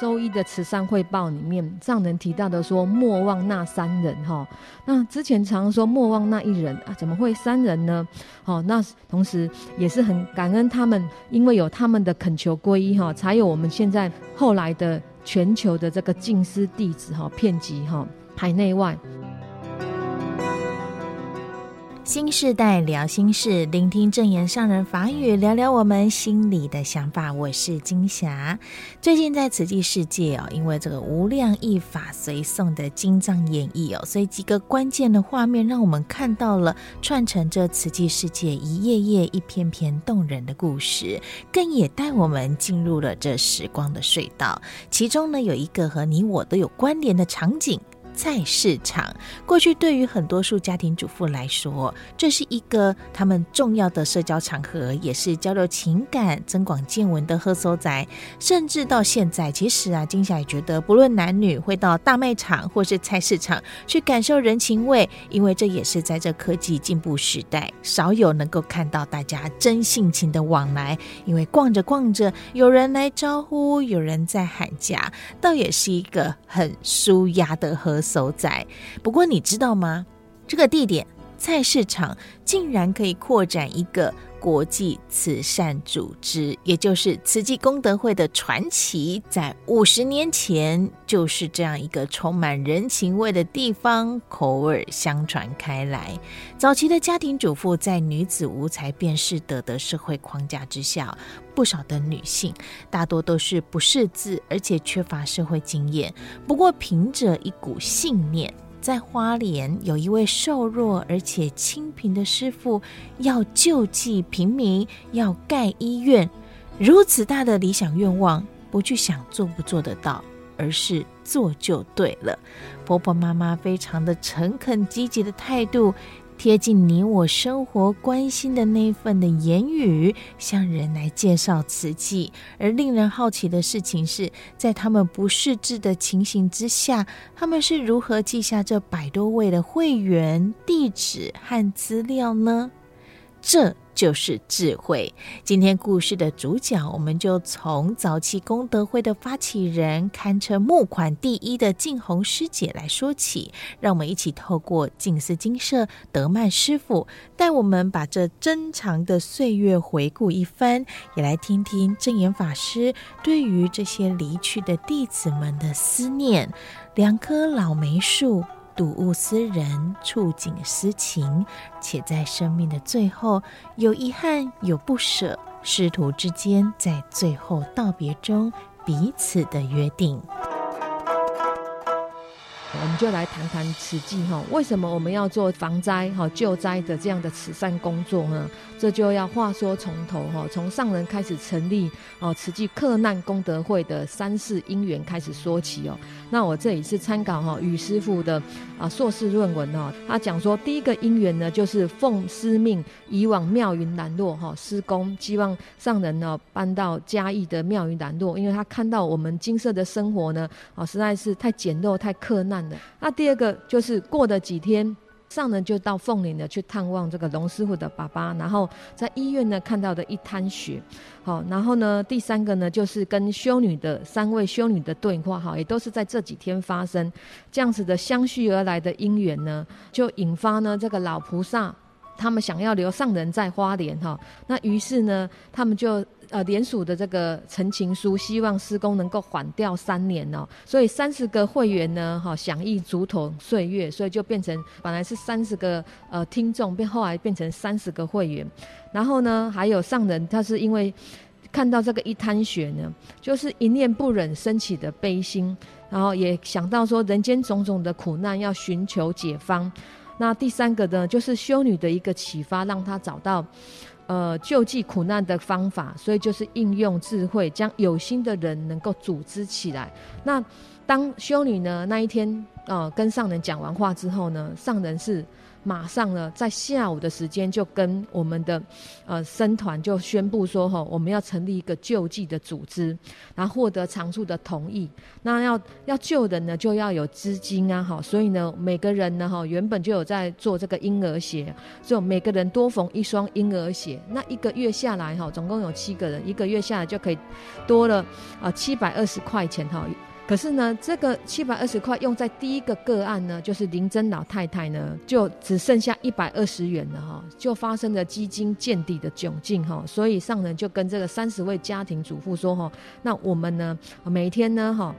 周一的慈善汇报里面，上人提到的说莫忘那三人哈。那之前常常说莫忘那一人啊，怎么会三人呢？好，那同时也是很感恩他们，因为有他们的恳求皈依哈，才有我们现在后来的全球的这个净师弟子哈，遍及哈海内外。新世代聊心事，聆听证言上人法语，聊聊我们心里的想法。我是金霞。最近在慈济世界哦，因为这个无量义法随诵的经藏演绎哦，所以几个关键的画面让我们看到了串成这慈济世界一页页、一篇篇动人的故事，更也带我们进入了这时光的隧道。其中呢，有一个和你我都有关联的场景。菜市场，过去对于很多数家庭主妇来说，这是一个他们重要的社交场合，也是交流情感、增广见闻的好所在。甚至到现在，其实啊，金霞也觉得，不论男女，会到大卖场或是菜市场去感受人情味，因为这也是在这科技进步时代，少有能够看到大家真性情的往来。因为逛着逛着，有人来招呼，有人在喊价，倒也是一个很舒压的和。所在，不过你知道吗？这个地点菜市场竟然可以扩展一个国际慈善组织，也就是慈济功德会的传奇，在五十年前就是这样一个充满人情味的地方，口耳相传开来。早期的家庭主妇在女子无才便是德的社会框架之下，不少的女性大多都是不识字，而且缺乏社会经验。不过凭着一股信念。在花莲有一位瘦弱而且清贫的师傅，要救济平民，要盖医院，如此大的理想愿望，不去想做不做得到，而是做就对了。婆婆妈妈非常的诚恳积极的态度。贴近你我生活关心的那份的言语，向人来介绍瓷器。而令人好奇的事情是，在他们不识字的情形之下，他们是如何记下这百多位的会员地址和资料呢？这。就是智慧。今天故事的主角，我们就从早期功德会的发起人，堪称募款第一的静红师姐来说起。让我们一起透过静思金舍德曼师傅，带我们把这珍藏的岁月回顾一番，也来听听证严法师对于这些离去的弟子们的思念。两棵老梅树。睹物思人，触景思情，且在生命的最后，有遗憾，有不舍，师徒之间在最后道别中彼此的约定。我们就来谈谈慈济哈，为什么我们要做防灾哈救灾的这样的慈善工作呢？这就要话说从头哈，从上人开始成立哦慈济克难功德会的三世因缘开始说起哦。那我这里是参考哈宇师傅的啊硕士论文哦，他讲说第一个因缘呢，就是奉师命移往妙云南落哈施工，希望上人呢搬到嘉义的妙云南落，因为他看到我们金色的生活呢啊实在是太简陋太克难那第二个就是过了几天。上人就到凤岭呢去探望这个龙师傅的爸爸，然后在医院呢看到的一滩血，好，然后呢第三个呢就是跟修女的三位修女的对话，哈，也都是在这几天发生，这样子的相续而来的因缘呢，就引发呢这个老菩萨他们想要留上人在花莲，哈，那于是呢他们就。呃，联署的这个陈情书，希望施工能够缓调三年哦，所以三十个会员呢，哈，响应竹筒岁月，所以就变成本来是三十个呃听众，变后来变成三十个会员，然后呢，还有上人，他是因为看到这个一滩血呢，就是一念不忍升起的悲心，然后也想到说人间种种的苦难要寻求解方，那第三个呢，就是修女的一个启发，让她找到。呃，救济苦难的方法，所以就是应用智慧，将有心的人能够组织起来。那当修女呢那一天，呃，跟上人讲完话之后呢，上人是马上呢在下午的时间就跟我们的呃僧团就宣布说哈，我们要成立一个救济的组织，然后获得长处的同意。那要要救人呢，就要有资金啊，哈，所以呢，每个人呢，哈，原本就有在做这个婴儿鞋，所以每个人多缝一双婴儿鞋。那一个月下来，哈，总共有七个人，一个月下来就可以多了啊七百二十块钱，哈。可是呢，这个七百二十块用在第一个个案呢，就是林珍老太太呢，就只剩下一百二十元了哈，就发生了基金见底的窘境哈，所以上人就跟这个三十位家庭主妇说哈，那我们呢，每天呢哈，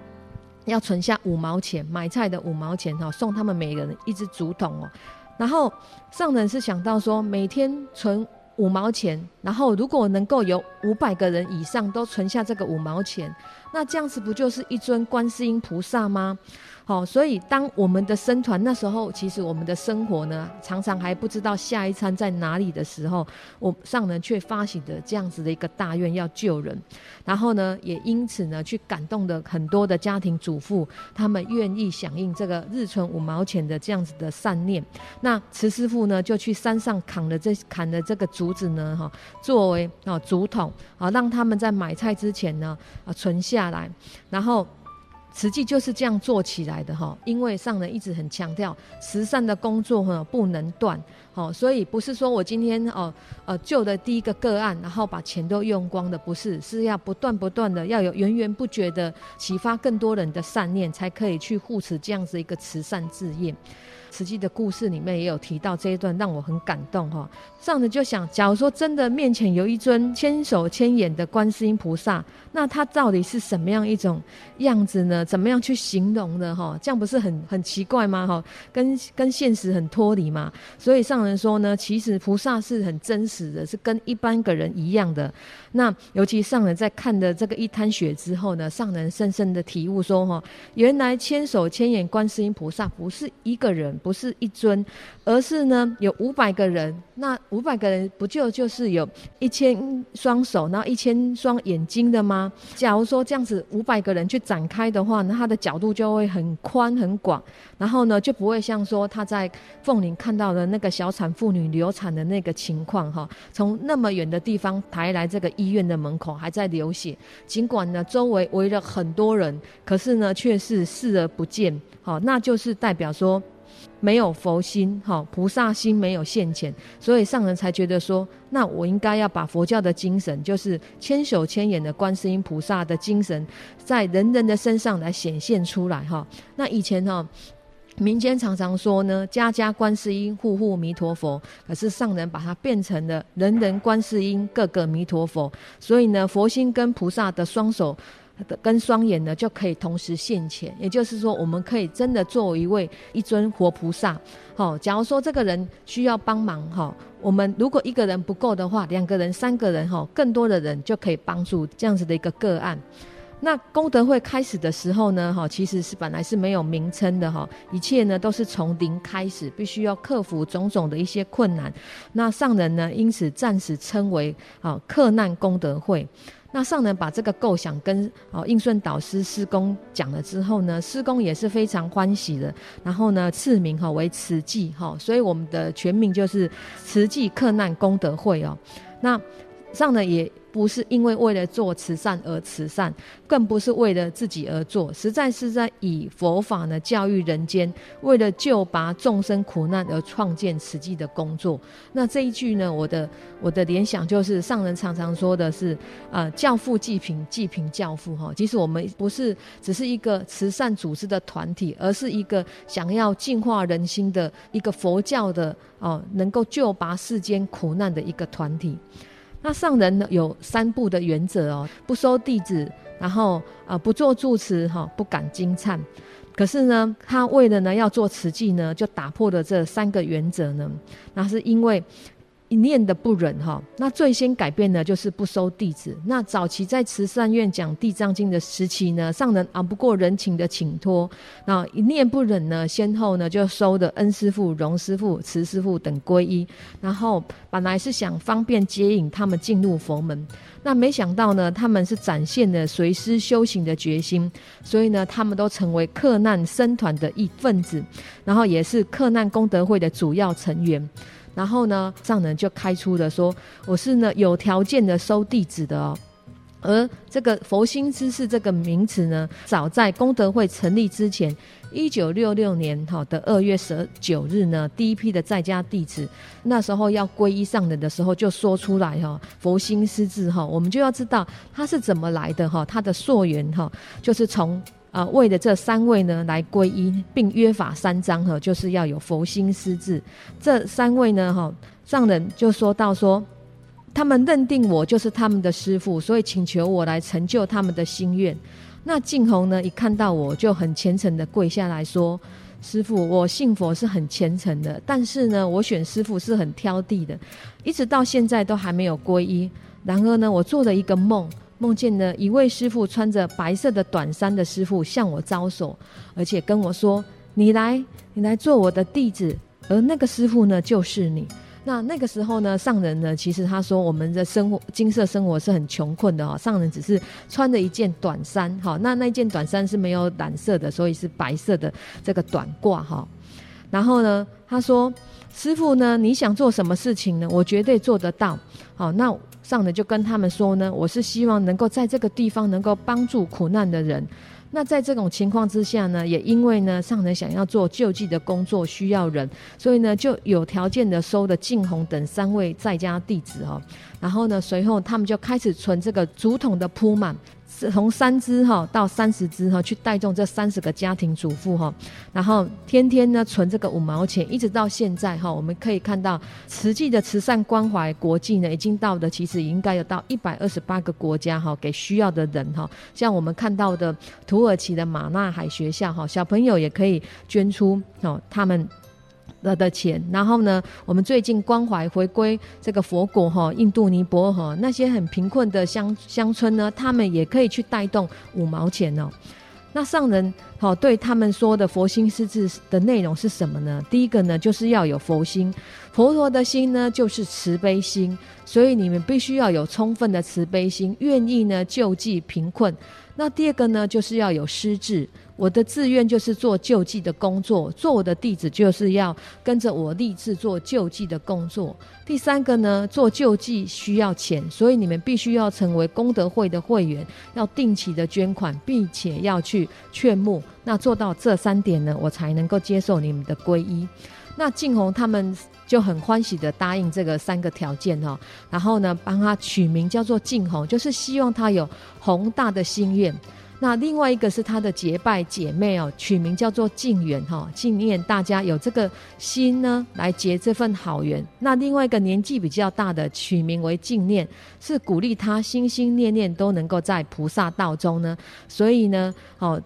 要存下五毛钱买菜的五毛钱哈，送他们每人一只竹筒哦，然后上人是想到说，每天存五毛钱，然后如果能够有五百个人以上都存下这个五毛钱。那这样子不就是一尊观世音菩萨吗？好，所以当我们的僧团那时候，其实我们的生活呢，常常还不知道下一餐在哪里的时候，我上人却发起的这样子的一个大愿要救人，然后呢，也因此呢，去感动的很多的家庭主妇，他们愿意响应这个日存五毛钱的这样子的善念。那慈师父呢，就去山上砍了这砍了这个竹子呢，哈，作为啊竹筒啊，让他们在买菜之前呢啊存下下来，然后。慈济就是这样做起来的哈，因为上人一直很强调慈善的工作哈不能断，好，所以不是说我今天哦呃救的第一个个案，然后把钱都用光的，不是，是要不断不断的要有源源不绝的启发更多人的善念，才可以去护持这样子一个慈善事业。实际的故事里面也有提到这一段，让我很感动哈。上人就想，假如说真的面前有一尊千手千眼的观世音菩萨，那他到底是什么样一种样子呢？怎么样去形容呢？哈，这样不是很很奇怪吗？哈，跟跟现实很脱离嘛。所以上人说呢，其实菩萨是很真实的，是跟一般个人一样的。那尤其上人在看的这个一滩血之后呢，上人深深的体悟说哈，原来千手千眼观世音菩萨不是一个人。不是一尊，而是呢有五百个人。那五百个人不就就是有一千双手，然后一千双眼睛的吗？假如说这样子五百个人去展开的话，那它的角度就会很宽很广，然后呢就不会像说他在凤林看到的那个小产妇女流产的那个情况哈，从那么远的地方抬来这个医院的门口还在流血，尽管呢周围围了很多人，可是呢却是视而不见。好，那就是代表说。没有佛心，哈，菩萨心没有现前，所以上人才觉得说，那我应该要把佛教的精神，就是千手千眼的观世音菩萨的精神，在人人的身上来显现出来，哈。那以前哈，民间常常说呢，家家观世音，户户弥陀佛，可是上人把它变成了人人观世音，个个弥陀佛，所以呢，佛心跟菩萨的双手。跟双眼呢，就可以同时现前，也就是说，我们可以真的作为一位一尊活菩萨。好，假如说这个人需要帮忙，哈，我们如果一个人不够的话，两个人、三个人，哈，更多的人就可以帮助这样子的一个个案。那功德会开始的时候呢，哈，其实是本来是没有名称的，哈，一切呢都是从零开始，必须要克服种种的一些困难。那上人呢，因此暂时称为啊克难功德会。那上人把这个构想跟哦应顺导师师公讲了之后呢，师公也是非常欢喜的。然后呢，赐名哈为慈济哈，所以我们的全名就是慈济克难功德会哦。那上人也。不是因为为了做慈善而慈善，更不是为了自己而做，实在是在以佛法呢教育人间，为了救拔众生苦难而创建慈济的工作。那这一句呢，我的我的联想就是上人常常说的是，呃，教父济贫，济贫教父哈。其实我们不是只是一个慈善组织的团体，而是一个想要净化人心的一个佛教的哦，能够救拔世间苦难的一个团体。那上人呢有三不的原则哦，不收弟子，然后啊不做住持哈，不赶经忏。可是呢，他为了呢要做慈济呢，就打破了这三个原则呢。那是因为一念的不忍哈，那最先改变呢，就是不收弟子。那早期在慈善院讲《地藏经》的时期呢，上人熬不过人情的请托，那一念不忍呢，先后呢就收的恩师傅、荣师傅、慈师傅等皈依。然后本来是想方便接引他们进入佛门，那没想到呢，他们是展现了随师修行的决心，所以呢，他们都成为克难僧团的一份子，然后也是克难功德会的主要成员。然后呢，上人就开出了说，我是呢有条件的收弟子的哦。而这个佛心知识这个名词呢，早在功德会成立之前，一九六六年哈的二月十九日呢，第一批的在家弟子，那时候要皈依上人的时候，就说出来哈，佛心师字哈，我们就要知道它是怎么来的哈，它的溯源哈，就是从。啊，为了这三位呢来皈依，并约法三章哈，就是要有佛心师字。这三位呢，哈，上人就说到说，他们认定我就是他们的师父，所以请求我来成就他们的心愿。那净红呢，一看到我就很虔诚的跪下来说：“师父，我信佛是很虔诚的，但是呢，我选师父是很挑剔的，一直到现在都还没有皈依。然而呢，我做了一个梦。”梦见了一位师傅穿着白色的短衫的师傅向我招手，而且跟我说：“你来，你来做我的弟子。”而那个师傅呢，就是你。那那个时候呢，上人呢，其实他说我们的生活金色生活是很穷困的哦。上人只是穿着一件短衫，哈，那那件短衫是没有染色的，所以是白色的这个短褂哈。然后呢，他说：“师傅呢，你想做什么事情呢？我绝对做得到。”好，那。上人就跟他们说呢，我是希望能够在这个地方能够帮助苦难的人。那在这种情况之下呢，也因为呢，上人想要做救济的工作需要人，所以呢，就有条件的收了净红等三位在家弟子哦。然后呢，随后他们就开始存这个竹筒的铺满。从三支哈到三十支哈，去带动这三十个家庭主妇哈，然后天天呢存这个五毛钱，一直到现在哈，我们可以看到慈济的慈善关怀国际呢，已经到的其实应该有到一百二十八个国家哈，给需要的人哈，像我们看到的土耳其的马纳海学校哈，小朋友也可以捐出哦，他们。了的钱，然后呢，我们最近关怀回归这个佛国哈，印度尼泊尔那些很贫困的乡乡村呢，他们也可以去带动五毛钱哦。那上人好对他们说的佛心师字的内容是什么呢？第一个呢，就是要有佛心，佛陀的心呢就是慈悲心，所以你们必须要有充分的慈悲心，愿意呢救济贫困。那第二个呢，就是要有师志。我的志愿就是做救济的工作，做我的弟子就是要跟着我立志做救济的工作。第三个呢，做救济需要钱，所以你们必须要成为功德会的会员，要定期的捐款，并且要去劝募。那做到这三点呢，我才能够接受你们的皈依。那净红他们就很欢喜的答应这个三个条件哈，然后呢，帮他取名叫做净红，就是希望他有宏大的心愿。那另外一个是他的结拜姐妹哦，取名叫做静缘哈，纪念大家有这个心呢，来结这份好缘。那另外一个年纪比较大的，取名为静念，是鼓励他心心念念都能够在菩萨道中呢。所以呢，哦，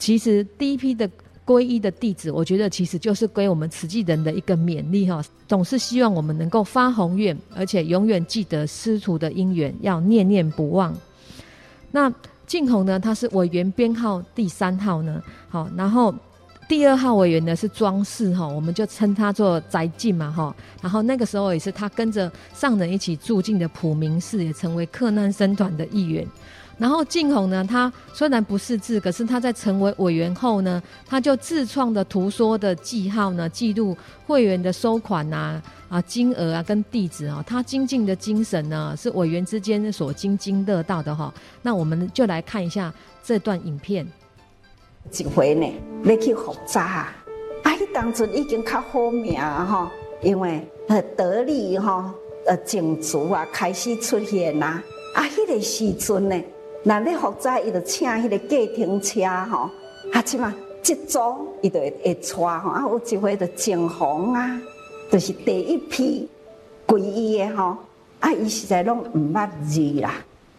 其实第一批的皈依的弟子，我觉得其实就是给我们慈济人的一个勉励哈，总是希望我们能够发宏愿，而且永远记得师徒的因缘，要念念不忘。那。静红呢，他是委员编号第三号呢，好，然后第二号委员呢是庄氏哈，我们就称他做宅静嘛哈，然后那个时候也是他跟着上人一起住进的普明寺，也成为克难僧团的一员。然后净红呢，他虽然不识字，可是他在成为委员后呢，他就自创的图说的记号呢，记录会员的收款呐、啊、啊金额啊跟地址啊，他精进的精神呢，是委员之间所津津乐道的哈。那我们就来看一下这段影片。一回呢，要去复查啊，啊，当初已经较好命哈，因为呃得力哈，呃种族啊开始出现呐，啊，迄个时阵呢。那咧复查，伊就请迄个计程车吼，啊，即嘛接组伊就会会带吼，啊，有一回就净红啊，就是第一批皈依的吼，啊，伊实在拢毋捌字啦，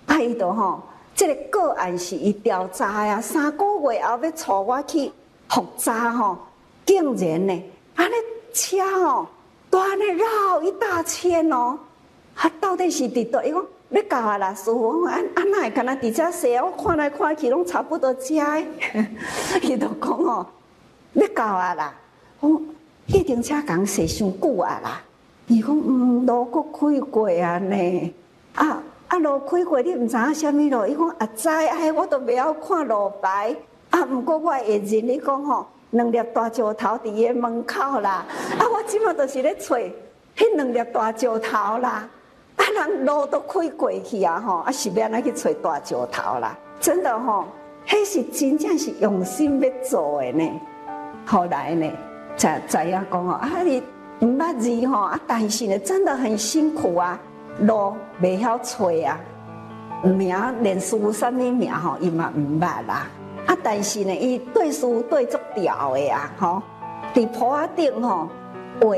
啊，伊就吼，即个个案是伊调查呀，三个月后要带我去复查吼，竟然呢，啊，咧车吼断的绕一大圈哦。啊到底是伫倒？伊讲要到啊啦，师傅，安安那会敢若伫遮说，我看来看去拢差不多遮。伊就讲哦，要到啊啦，我一定车讲说伤久啊啦。伊讲嗯，路阁开过啊呢，啊啊路开过，你毋知影虾米路？伊讲啊知，哎，我都袂晓看路牌。啊，毋过我会认你讲吼，两粒大石头伫伊个门口啦。啊，我即马都是咧找迄两粒大石头啦。啊，人路都开过去啊，吼，啊是要安怎去找大石头啦？真的吼，迄是真正是用心要做的呢。后来呢，才知影讲哦，啊你。毋捌字吼，啊！但是呢，真的很辛苦啊，路袂晓找啊，名连书啥物名吼，伊嘛毋捌啦。啊，但是呢，伊对书对足调的啊，吼，伫坡仔顶吼画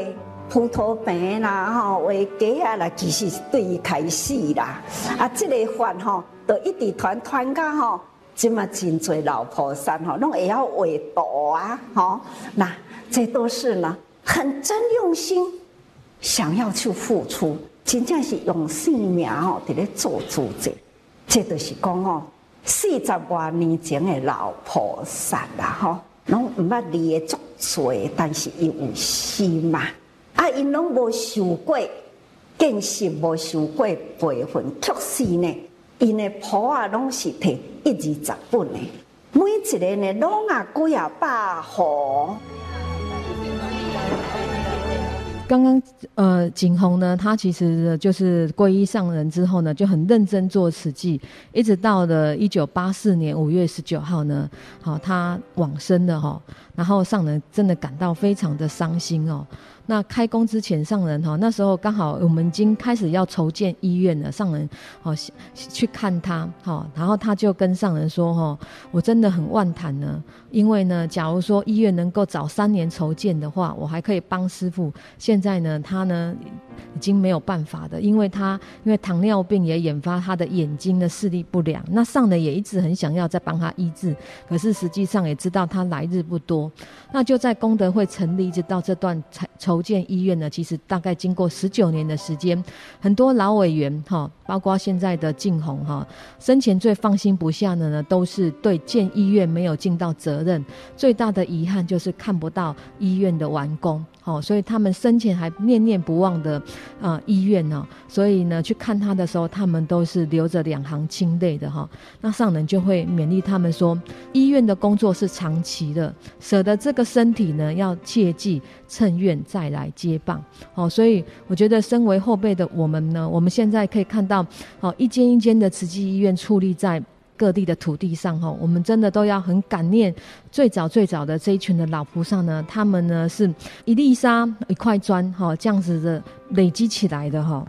葡萄饼啦，吼画鸡啊啦，其实是对伊开始啦。啊，这个法吼，就一直传传到吼，即嘛真济老菩萨吼，拢会晓画图啊，吼，那这都是呢。很真用心，想要去付出，真正是用性命哦，伫咧做主者。这就是讲哦，四十多年前的老菩萨啦，吼，拢毋捌离的足多，但是伊有心嘛。啊，啊因拢无受过见识，无受过培训，确实呢，因的谱啊，拢是摕一二十本的，每一个呢，拢啊几啊百户。刚刚呃，景洪呢，他其实就是皈依上人之后呢，就很认真做慈济，一直到了一九八四年五月十九号呢，好，他往生了哈，然后上人真的感到非常的伤心哦。那开工之前，上人哈，那时候刚好我们已经开始要筹建医院了，上人好去看他，好，然后他就跟上人说哈，我真的很万谈呢，因为呢，假如说医院能够早三年筹建的话，我还可以帮师傅。现在呢，他呢。已经没有办法的，因为他因为糖尿病也引发他的眼睛的视力不良。那上人也一直很想要再帮他医治，可是实际上也知道他来日不多。那就在功德会成立一直到这段筹建医院呢，其实大概经过十九年的时间，很多老委员哈，包括现在的静红哈，生前最放心不下的呢，都是对建医院没有尽到责任，最大的遗憾就是看不到医院的完工。好，所以他们生前还念念不忘的啊、医院呢，所以呢去看他的时候，他们都是流着两行清泪的哈。那上人就会勉励他们说，医院的工作是长期的，舍得这个身体呢，要切记趁愿再来接棒。好，所以我觉得身为后辈的我们呢，我们现在可以看到，好一间一间的慈济医院矗立在。各地的土地上，哈，我们真的都要很感念最早最早的这一群的老菩萨呢。他们呢是一粒沙一块砖，哈，这样子的累积起来的，哈。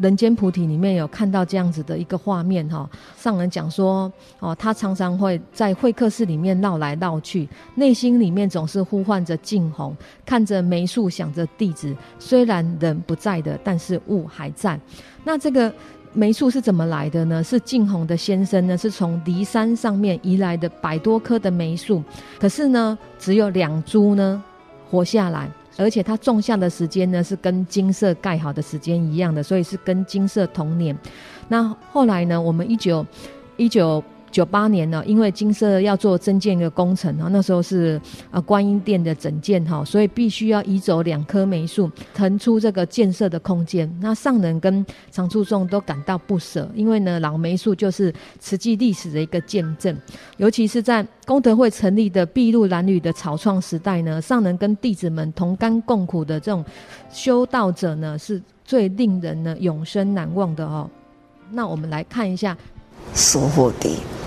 人间菩提里面有看到这样子的一个画面，哈。上人讲说，哦，他常常会在会客室里面绕来绕去，内心里面总是呼唤着净红，看着梅树，想着弟子。虽然人不在的，但是物还在。那这个。梅树是怎么来的呢？是静红的先生呢，是从梨山上面移来的百多棵的梅树，可是呢，只有两株呢活下来，而且它种下的时间呢是跟金色盖好的时间一样的，所以是跟金色同年。那后来呢，我们一九一九。九八年呢，因为金色要做增建一个工程啊，那时候是啊观音殿的整建哈，所以必须要移走两棵梅树，腾出这个建设的空间。那上人跟常住众都感到不舍，因为呢老梅树就是慈济历史的一个见证，尤其是在功德会成立的筚路蓝缕的草创时代呢，上人跟弟子们同甘共苦的这种修道者呢，是最令人呢永生难忘的哦。那我们来看一下师父的。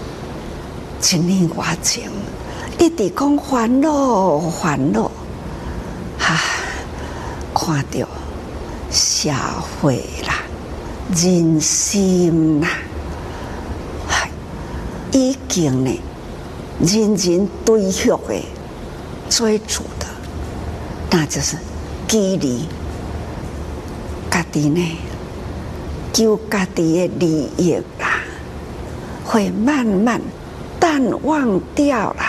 一年多前，一直讲烦恼烦恼，哈，看到社会啦、人心啦，嗨，已经呢，人人对向的追逐的，那就是距离家己呢，就家己的利益啦，会慢慢。但忘掉了，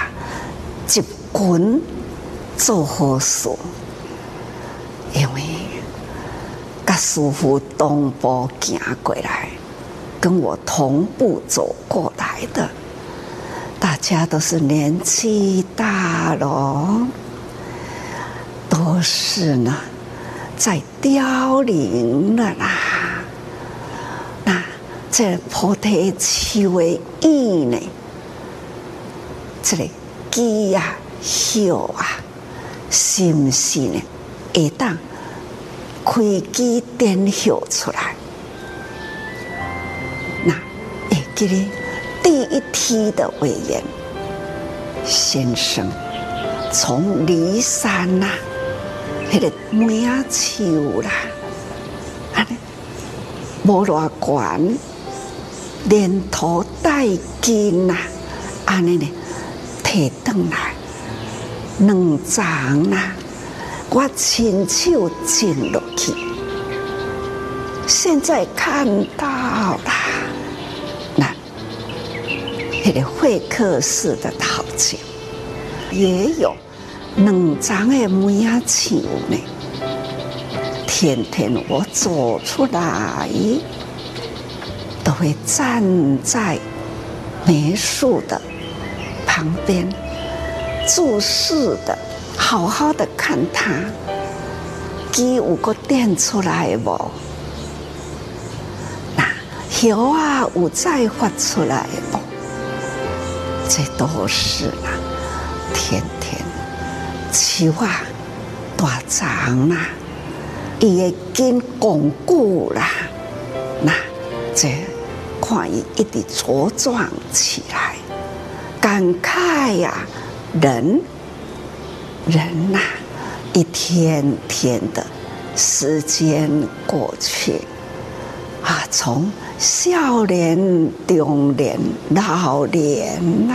一群做好事，因为甲师傅同步行过来，跟我同步走过来的，大家都是年纪大了，都是呢，在凋零了啦。那这菩提树的叶呢？这个枝呀、叶啊，是不是呢？会当开机点叶出来？那会记得第一梯的委员先生，从骊山呐，那个梅啊树啦，啊，无偌悬，连头带肩呐，安尼呢，提转来两张呐。我亲手种落去，现在看到了，那那个会客室的头前也有两张的梅啊树呢。天天我走出来，都会站在梅树的旁边，注视的。好好的看它，枝有个点出来无？那叶啊有再发出来无？这都是啦，天天树啊大长啦，伊会更巩固啦。那这看伊一直茁壮起来，感慨呀，人。人呐、一天天的时间过去，啊，从少年、中年、老年呐、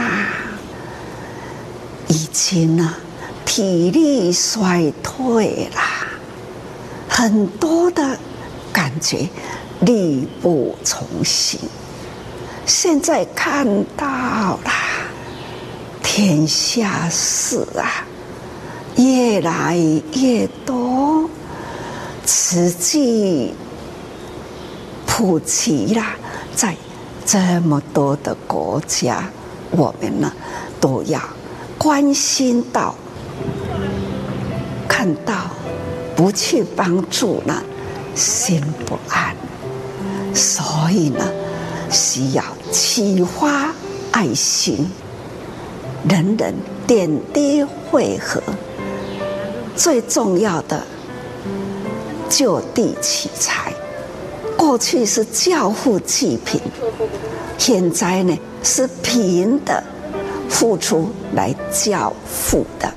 已经呢体力衰退啦，很多的感觉力不从心。现在看到了天下事啊！越来越多，实际普及啦，在这么多的国家，我们呢都要关心到，看到不去帮助呢，心不安。所以呢，需要启发爱心，人人点滴汇合。最重要的，就地取材。过去是教父济贫，现在呢是贫的付出来教富的。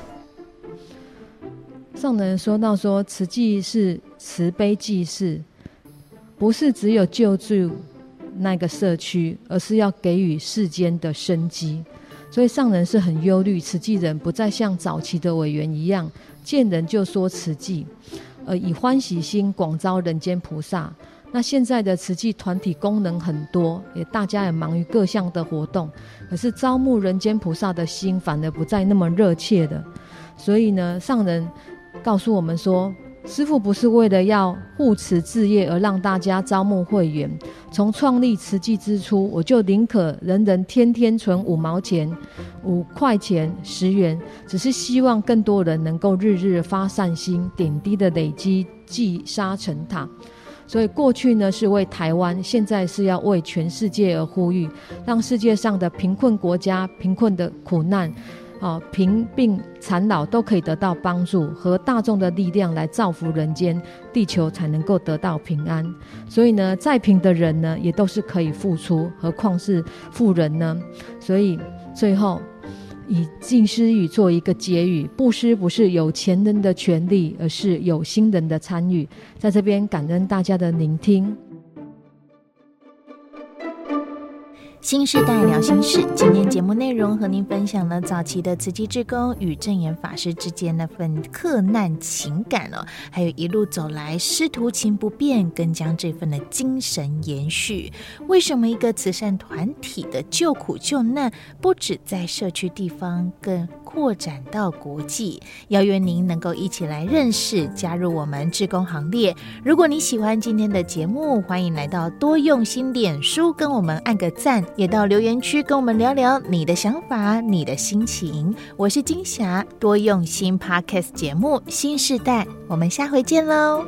上人说到说，慈济是慈悲济世，不是只有救助那个社区，而是要给予世间的生机。所以上人是很忧虑，慈济人不再像早期的委员一样。见人就说慈济，呃，以欢喜心广招人间菩萨。那现在的慈济团体功能很多，也大家也忙于各项的活动，可是招募人间菩萨的心反而不再那么热切的。所以呢，上人告诉我们说。师父不是为了要护持志业而让大家招募会员。从创立慈济之初，我就宁可人人天天存五毛钱、五块钱、十元，只是希望更多人能够日日发善心，点滴的累积积沙成塔。所以过去呢是为台湾，现在是要为全世界而呼吁，让世界上的贫困国家、贫困的苦难。啊，贫病残老都可以得到帮助，和大众的力量来造福人间，地球才能够得到平安。所以呢，再贫的人呢，也都是可以付出，何况是富人呢？所以最后以静思语做一个结语：布施不是有钱人的权利，而是有心人的参与。在这边感恩大家的聆听。新时代聊心事，今天节目内容和您分享了早期的慈济志工与证严法师之间那份克难情感哦，还有一路走来师徒情不变，更将这份的精神延续。为什么一个慈善团体的救苦救难，不止在社区地方，更扩展到国际？邀约您能够一起来认识，加入我们志工行列。如果你喜欢今天的节目，欢迎来到多用心脸书，跟我们按个赞。也到留言区跟我们聊聊你的想法、你的心情。我是金霞，多用心 Podcast 节目新时代，我们下回见喽。